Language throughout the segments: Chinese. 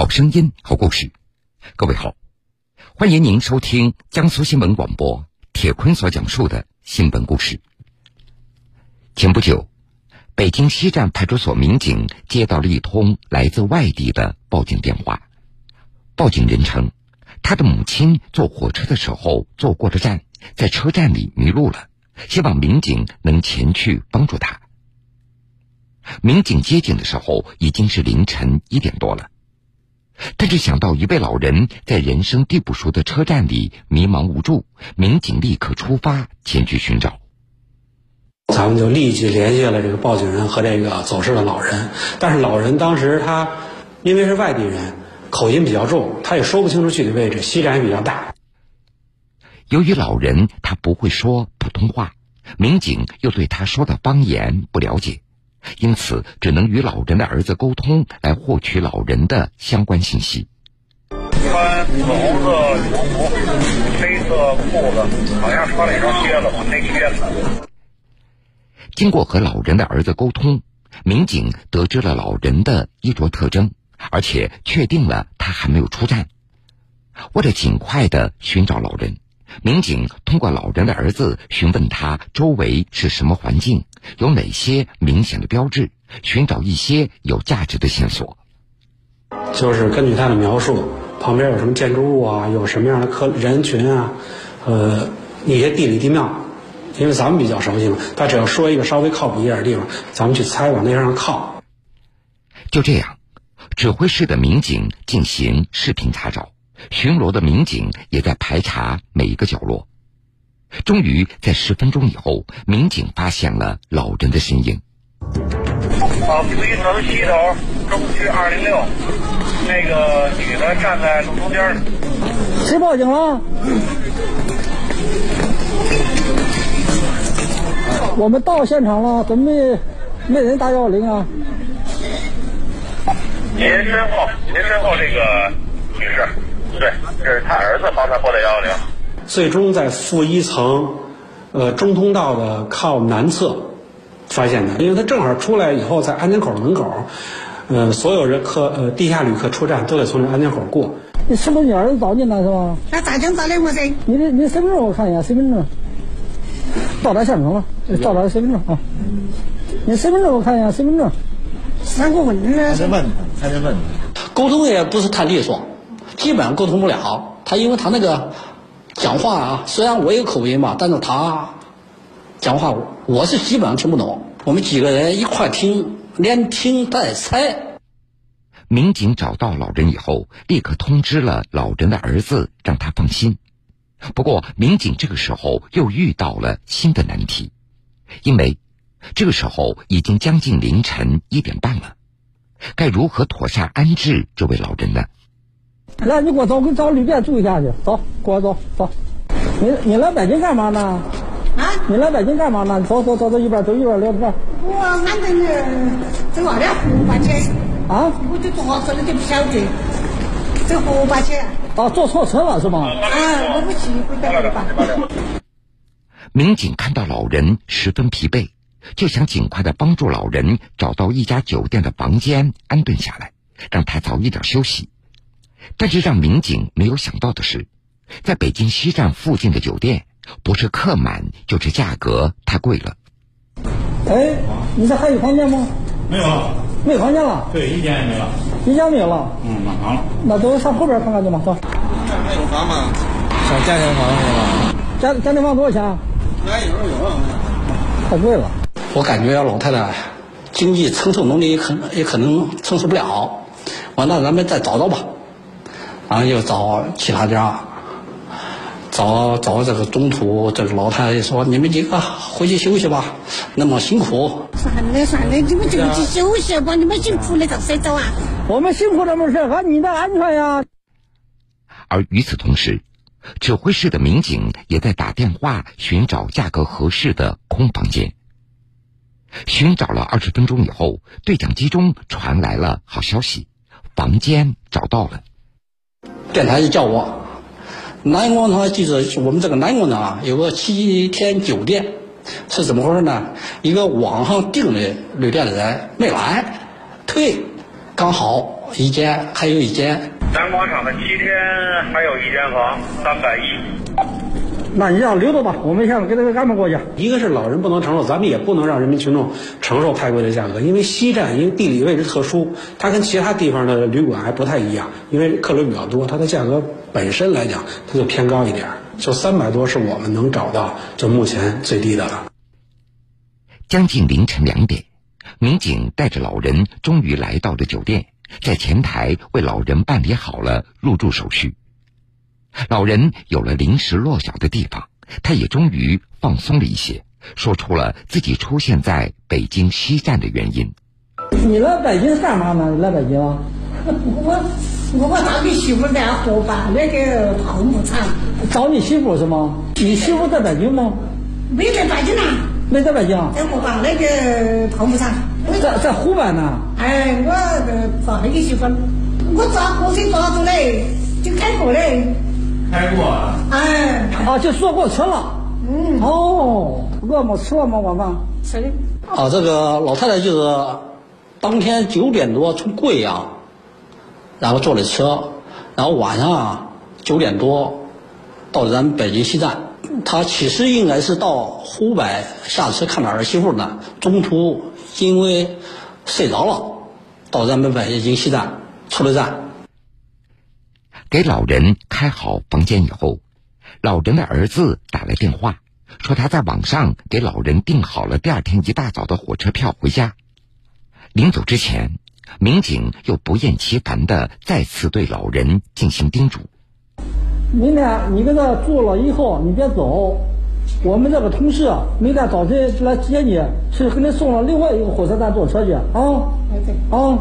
好声音，好故事。各位好，欢迎您收听江苏新闻广播铁坤所讲述的新闻故事。前不久，北京西站派出所民警接到了一通来自外地的报警电话。报警人称，他的母亲坐火车的时候坐过了站，在车站里迷路了，希望民警能前去帮助他。民警接警的时候已经是凌晨一点多了，但是想到一位老人在人生地不熟的车站里迷茫无助，民警立刻出发前去寻找。咱们就立即联系了这个报警人和这个走失的老人，但是老人当时他因为是外地人，口音比较重，他也说不清楚具体位置，西站也比较大。由于老人他不会说普通话，民警又对他说的方言不了解。因此，只能与老人的儿子沟通，来获取老人的相关信息。穿紫红色羽绒服，黑色裤子，好像穿了一双靴子吧？黑靴子。经过和老人的儿子沟通，民警得知了老人的衣着特征，而且确定了他还没有出站。为了尽快的寻找老人。民警通过老人的儿子询问他周围是什么环境，有哪些明显的标志，寻找一些有价值的线索。就是根据他的描述，旁边有什么建筑物啊，有什么样的客人群啊，呃，一些地理地貌，因为咱们比较熟悉嘛，他只要说一个稍微靠谱一点的地方，咱们去猜往那上靠。就这样，指挥室的民警进行视频查找。巡逻的民警也在排查每一个角落，终于在十分钟以后，民警发现了老人的身影。啊，随城西头中区二零六，那个女的站在路中间。谁报警了？我们到现场了，怎么没没人打幺幺零啊？您身后，您身后这个女士。对，这是她儿子帮她拨的幺幺零。最终在负一层，呃，中通道的靠南侧发现的，因为他正好出来以后，在安检口门口，呃，所有人客呃地下旅客出站都得从这安检口过。你是不是你儿子找你了是吧？那咋整？咋的我噻？你的你身份证我看一下，身份证到达现场了，找他的身份证啊。你身份证我看一下，身份证。三个问还得问，还得问。沟通也不是太利索。基本上沟通不了，他因为他那个讲话啊，虽然我有口音嘛，但是他讲话我是基本上听不懂。我们几个人一块听，连听带猜。民警找到老人以后，立刻通知了老人的儿子，让他放心。不过，民警这个时候又遇到了新的难题，因为这个时候已经将近凌晨一点半了，该如何妥善安置这位老人呢？来，你给我走，我给你找旅店住一下去。走，给我走走。你你来北京干嘛呢？啊？你来北京干嘛呢？走走走，走一边走一边聊天。我俺在那走哪里河坝去。啊？我就坐火车了，就不晓得。走河坝去。啊，坐错车了是吗？啊，我不去，回家了吧。民警看到老人十分疲惫，就想尽快的帮助老人找到一家酒店的房间安顿下来，让他早一点休息。但是让民警没有想到的是，在北京西站附近的酒店，不是客满就是价格太贵了。哎，你这还有房间吗？没有了，没房间了。对，一间也没了。一间没有了。嗯，满房了。那都上后边看看去吧，走。还有房吗？想家庭房是吧？家家庭房多少钱？那有有。太贵了。我感觉老太太经济承受能力也可也可能承受不了。完，那咱们再找找吧。然后又找其他家，找找这个中途，这个老太太说：“你们几个回去休息吧，那么辛苦。”算了算了，你们就去休息吧，你们辛苦了咋睡着啊？我们辛苦了没事，按你的安全呀。而与此同时，指挥室的民警也在打电话寻找价格合适的空房间。寻找了二十分钟以后，对讲机中传来了好消息：房间找到了。电台就叫我，南广场记者我们这个南广场啊，有个七天酒店，是怎么回事呢？一个网上订的旅店的人没来，退，刚好一间，还有一间。南广场的七天还有一间房，三百一。那你让留着吧，我们现在给他安排过去。一个是老人不能承受，咱们也不能让人民群众承受太贵的价格。因为西站因为地理位置特殊，它跟其他地方的旅馆还不太一样，因为客流比较多，它的价格本身来讲它就偏高一点。就三百多是我们能找到就目前最低的了。将近凌晨两点，民警带着老人终于来到了酒店，在前台为老人办理好了入住手续。老人有了临时落脚的地方，他也终于放松了一些，说出了自己出现在北京西站的原因。你来北京干嘛呢？来北京？我我找你媳妇在河坝那个红木厂。找你媳妇是吗？你媳妇在北京吗？没在北京啊。没在北京。在湖北那个泡沫厂。在在湖北呢。哎，我找你媳妇，我抓火车抓住嘞，就开过嘞。开过了？哎，啊，就坐过车了。嗯。哦，饿么吃了吗？晚饭吃的。啊，这个老太太就是当天九点多从贵阳，然后坐的车，然后晚上九点多到咱们北京西站。她其实应该是到湖北下车看她儿媳妇呢，中途因为睡着了，到咱们北京西站出了站。给老人开好房间以后，老人的儿子打来电话，说他在网上给老人订好了第二天一大早的火车票回家。临走之前，民警又不厌其烦的再次对老人进行叮嘱：明天你搁这住了以后，你别走，我们这个同事明天早晨来接你，去给你送到另外一个火车站坐车去啊。啊，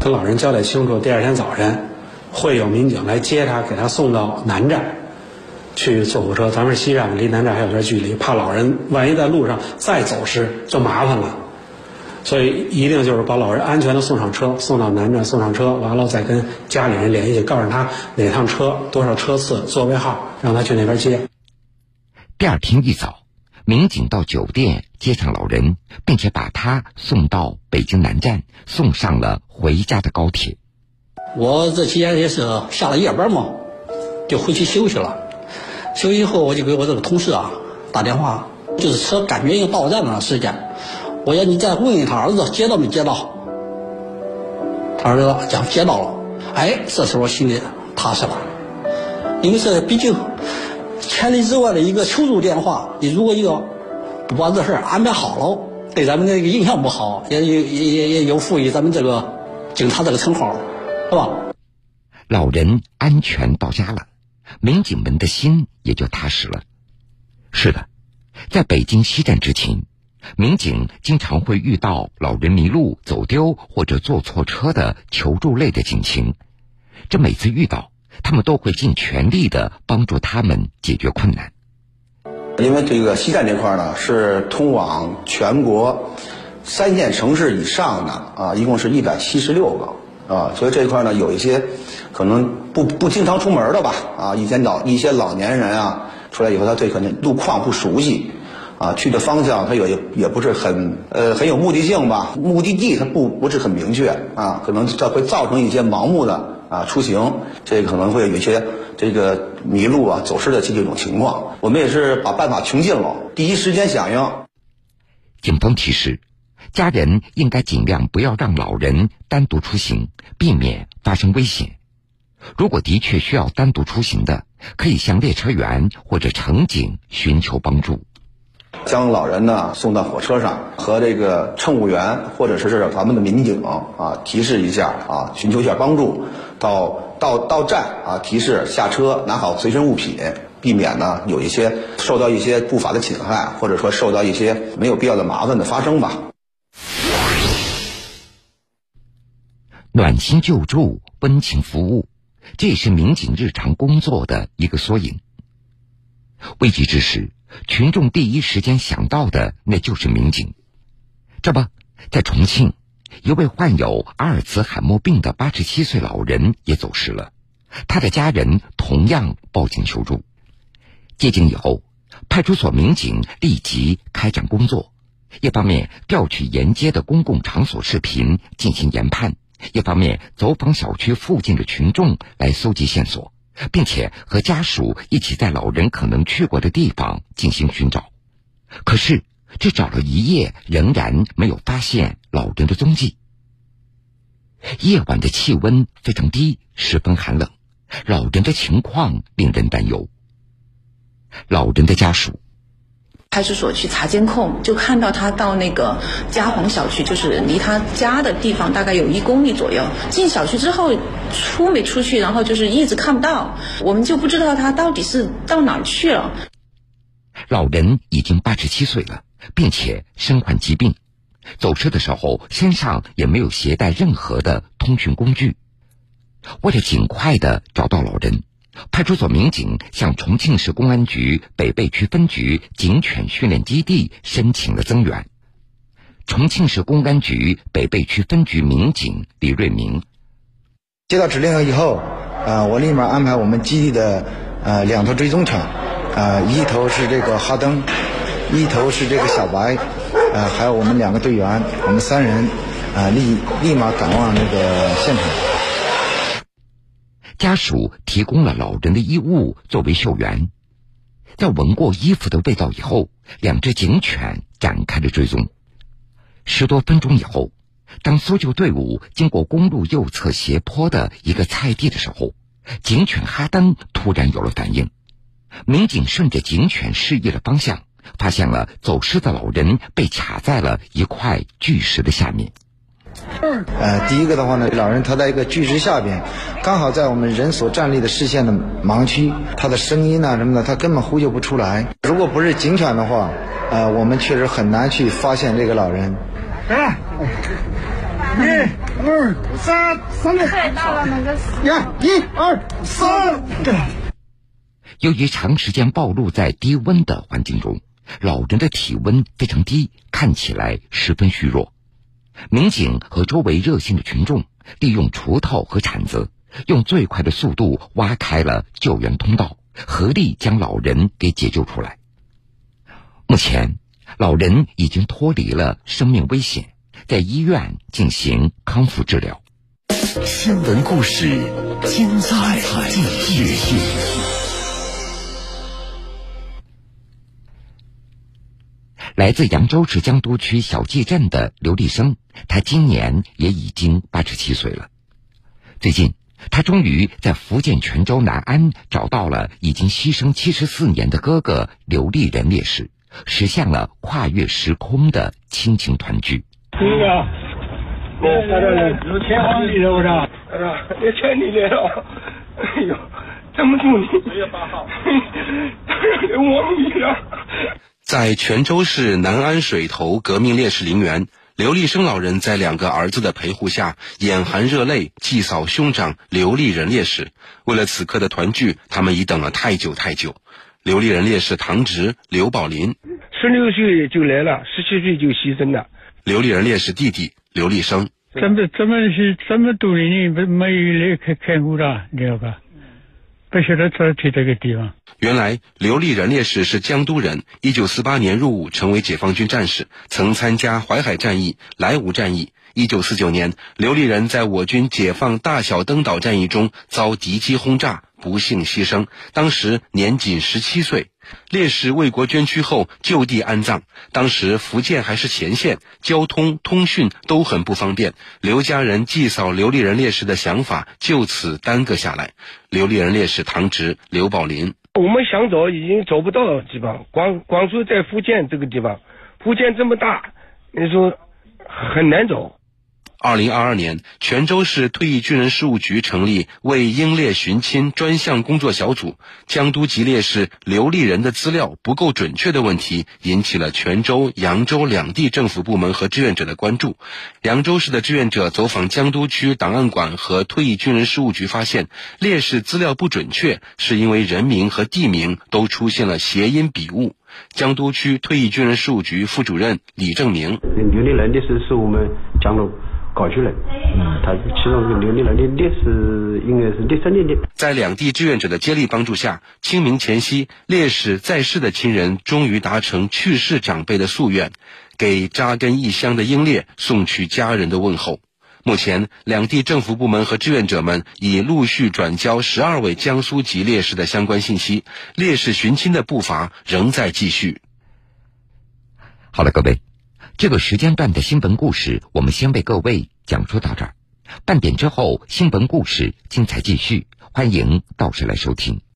跟老人交代清楚，第二天早晨。会有民警来接他，给他送到南站去坐火车。咱们是西站，离南站还有点距离，怕老人万一在路上再走失就麻烦了，所以一定就是把老人安全的送上车，送到南站，送上车，完了再跟家里人联系，告诉他哪趟车多少车次座位号，让他去那边接。第二天一早，民警到酒店接上老人，并且把他送到北京南站，送上了回家的高铁。我这期间也是下了夜班嘛，就回去休息了。休息以后，我就给我这个同事啊打电话，就是车感觉要到站了时间，我要你再问问他儿子接到没接到。他儿子讲接到了，哎，这时候我心里踏实了，因为这毕竟千里之外的一个求助电话，你如果要不把这事安排好了，对咱们这个印象不好，也也也也有负于咱们这个警察这个称号。是吧？老人安全到家了，民警们的心也就踏实了。是的，在北京西站执勤，民警经常会遇到老人迷路、走丢或者坐错车的求助类的警情。这每次遇到，他们都会尽全力的帮助他们解决困难。因为这个西站这块呢，是通往全国三线城市以上的啊，一共是一百七十六个。啊，所以这一块呢，有一些可能不不经常出门的吧，啊，一些老一些老年人啊，出来以后他对可能路况不熟悉，啊，去的方向他也也不是很呃很有目的性吧，目的地他不不是很明确啊，可能这会造成一些盲目的啊出行，这可能会有一些这个迷路啊走失的这种情况，我们也是把办法穷尽了，第一时间响应。警方提示。家人应该尽量不要让老人单独出行，避免发生危险。如果的确需要单独出行的，可以向列车员或者乘警寻求帮助。将老人呢送到火车上，和这个乘务员或者是咱们的民警啊提示一下啊，寻求一下帮助。到到到站啊，提示下车拿好随身物品，避免呢有一些受到一些不法的侵害，或者说受到一些没有必要的麻烦的发生吧。暖心救助、温情服务，这也是民警日常工作的一个缩影。危急之时，群众第一时间想到的那就是民警。这不，在重庆，一位患有阿尔茨海默病的八十七岁老人也走失了，他的家人同样报警求助。接警以后，派出所民警立即开展工作，一方面调取沿街的公共场所视频进行研判。一方面走访小区附近的群众来搜集线索，并且和家属一起在老人可能去过的地方进行寻找。可是，这找了一夜，仍然没有发现老人的踪迹。夜晚的气温非常低，十分寒冷，老人的情况令人担忧。老人的家属。派出所去查监控，就看到他到那个嘉煌小区，就是离他家的地方大概有一公里左右。进小区之后，出没出去，然后就是一直看不到，我们就不知道他到底是到哪儿去了。老人已经八十七岁了，并且身患疾病，走失的时候身上也没有携带任何的通讯工具。为了尽快的找到老人。派出所民警向重庆市公安局北碚区分局警犬训练基地申请了增援。重庆市公安局北碚区分局民警李瑞明接到指令以后，呃，我立马安排我们基地的呃两头追踪犬，呃，一头是这个哈登，一头是这个小白，呃，还有我们两个队员，我们三人，啊，立立马赶往那个现场。家属提供了老人的衣物作为嗅源，在闻过衣服的味道以后，两只警犬展开了追踪。十多分钟以后，当搜救队伍经过公路右侧斜坡的一个菜地的时候，警犬哈登突然有了反应。民警顺着警犬示意的方向，发现了走失的老人被卡在了一块巨石的下面。呃，第一个的话呢，老人他在一个巨石下边，刚好在我们人所站立的视线的盲区，他的声音呐什么的，他根本呼救不出来。如果不是警犬的话，呃，我们确实很难去发现这个老人。来，一、二、三，三个太大了，那个一、一、二、三。由于长时间暴露在低温的环境中，老人的体温非常低，看起来十分虚弱。民警和周围热心的群众利用锄头和铲子，用最快的速度挖开了救援通道，合力将老人给解救出来。目前，老人已经脱离了生命危险，在医院进行康复治疗。新闻故事，精彩继续。来自扬州市江都区小纪镇的刘立生，他今年也已经八十七岁了。最近，他终于在福建泉州南安找到了已经牺牲七十四年的哥哥刘立仁烈士，实现了跨越时空的亲情团聚。哥哥，我发的有钱黄你了不是？哎呀，有钱你来了！哎呦，这么住你？十月八号，我忘记了。在泉州市南安水头革命烈士陵园，刘立生老人在两个儿子的陪护下，眼含热泪祭扫兄长刘立仁烈士。为了此刻的团聚，他们已等了太久太久。刘立仁烈士堂侄刘宝林，十六岁就来了，十七岁就牺牲了。刘立仁烈士弟弟刘立生，怎么怎么是这么多年没没有来看看过了，你知道吧？不晓得在去这个地方。原来刘立仁烈士是江都人，一九四八年入伍，成为解放军战士，曾参加淮海战役、莱芜战役。一九四九年，刘立仁在我军解放大小登岛战役中遭敌机轰炸，不幸牺牲，当时年仅十七岁。烈士为国捐躯后就地安葬。当时福建还是前线，交通、通讯都很不方便。刘家人祭扫刘立人烈士的想法就此耽搁下来。刘立人烈士堂侄刘宝林，我们想走已经走不到地方，光光说在福建这个地方，福建这么大，你说很难走。二零二二年，泉州市退役军人事务局成立为英烈寻亲专项工作小组。江都籍烈士刘立人的资料不够准确的问题，引起了泉州、扬州两地政府部门和志愿者的关注。扬州市的志愿者走访江都区档案馆和退役军人事务局，发现烈士资料不准确，是因为人名和地名都出现了谐音笔误。江都区退役军人事务局副主任李正明：刘立人的是是我们江都。搞出来，嗯，他其中是刘立人的烈士，应该是六三年的。在两地志愿者的接力帮助下，清明前夕，烈士在世的亲人终于达成去世长辈的夙愿，给扎根异乡的英烈送去家人的问候。目前，两地政府部门和志愿者们已陆续转交十二位江苏籍烈士的相关信息，烈士寻亲的步伐仍在继续。好了，各位，这个时间段的新闻故事，我们先为各位讲述到这儿。半点之后，新闻故事精彩继续，欢迎到时来收听。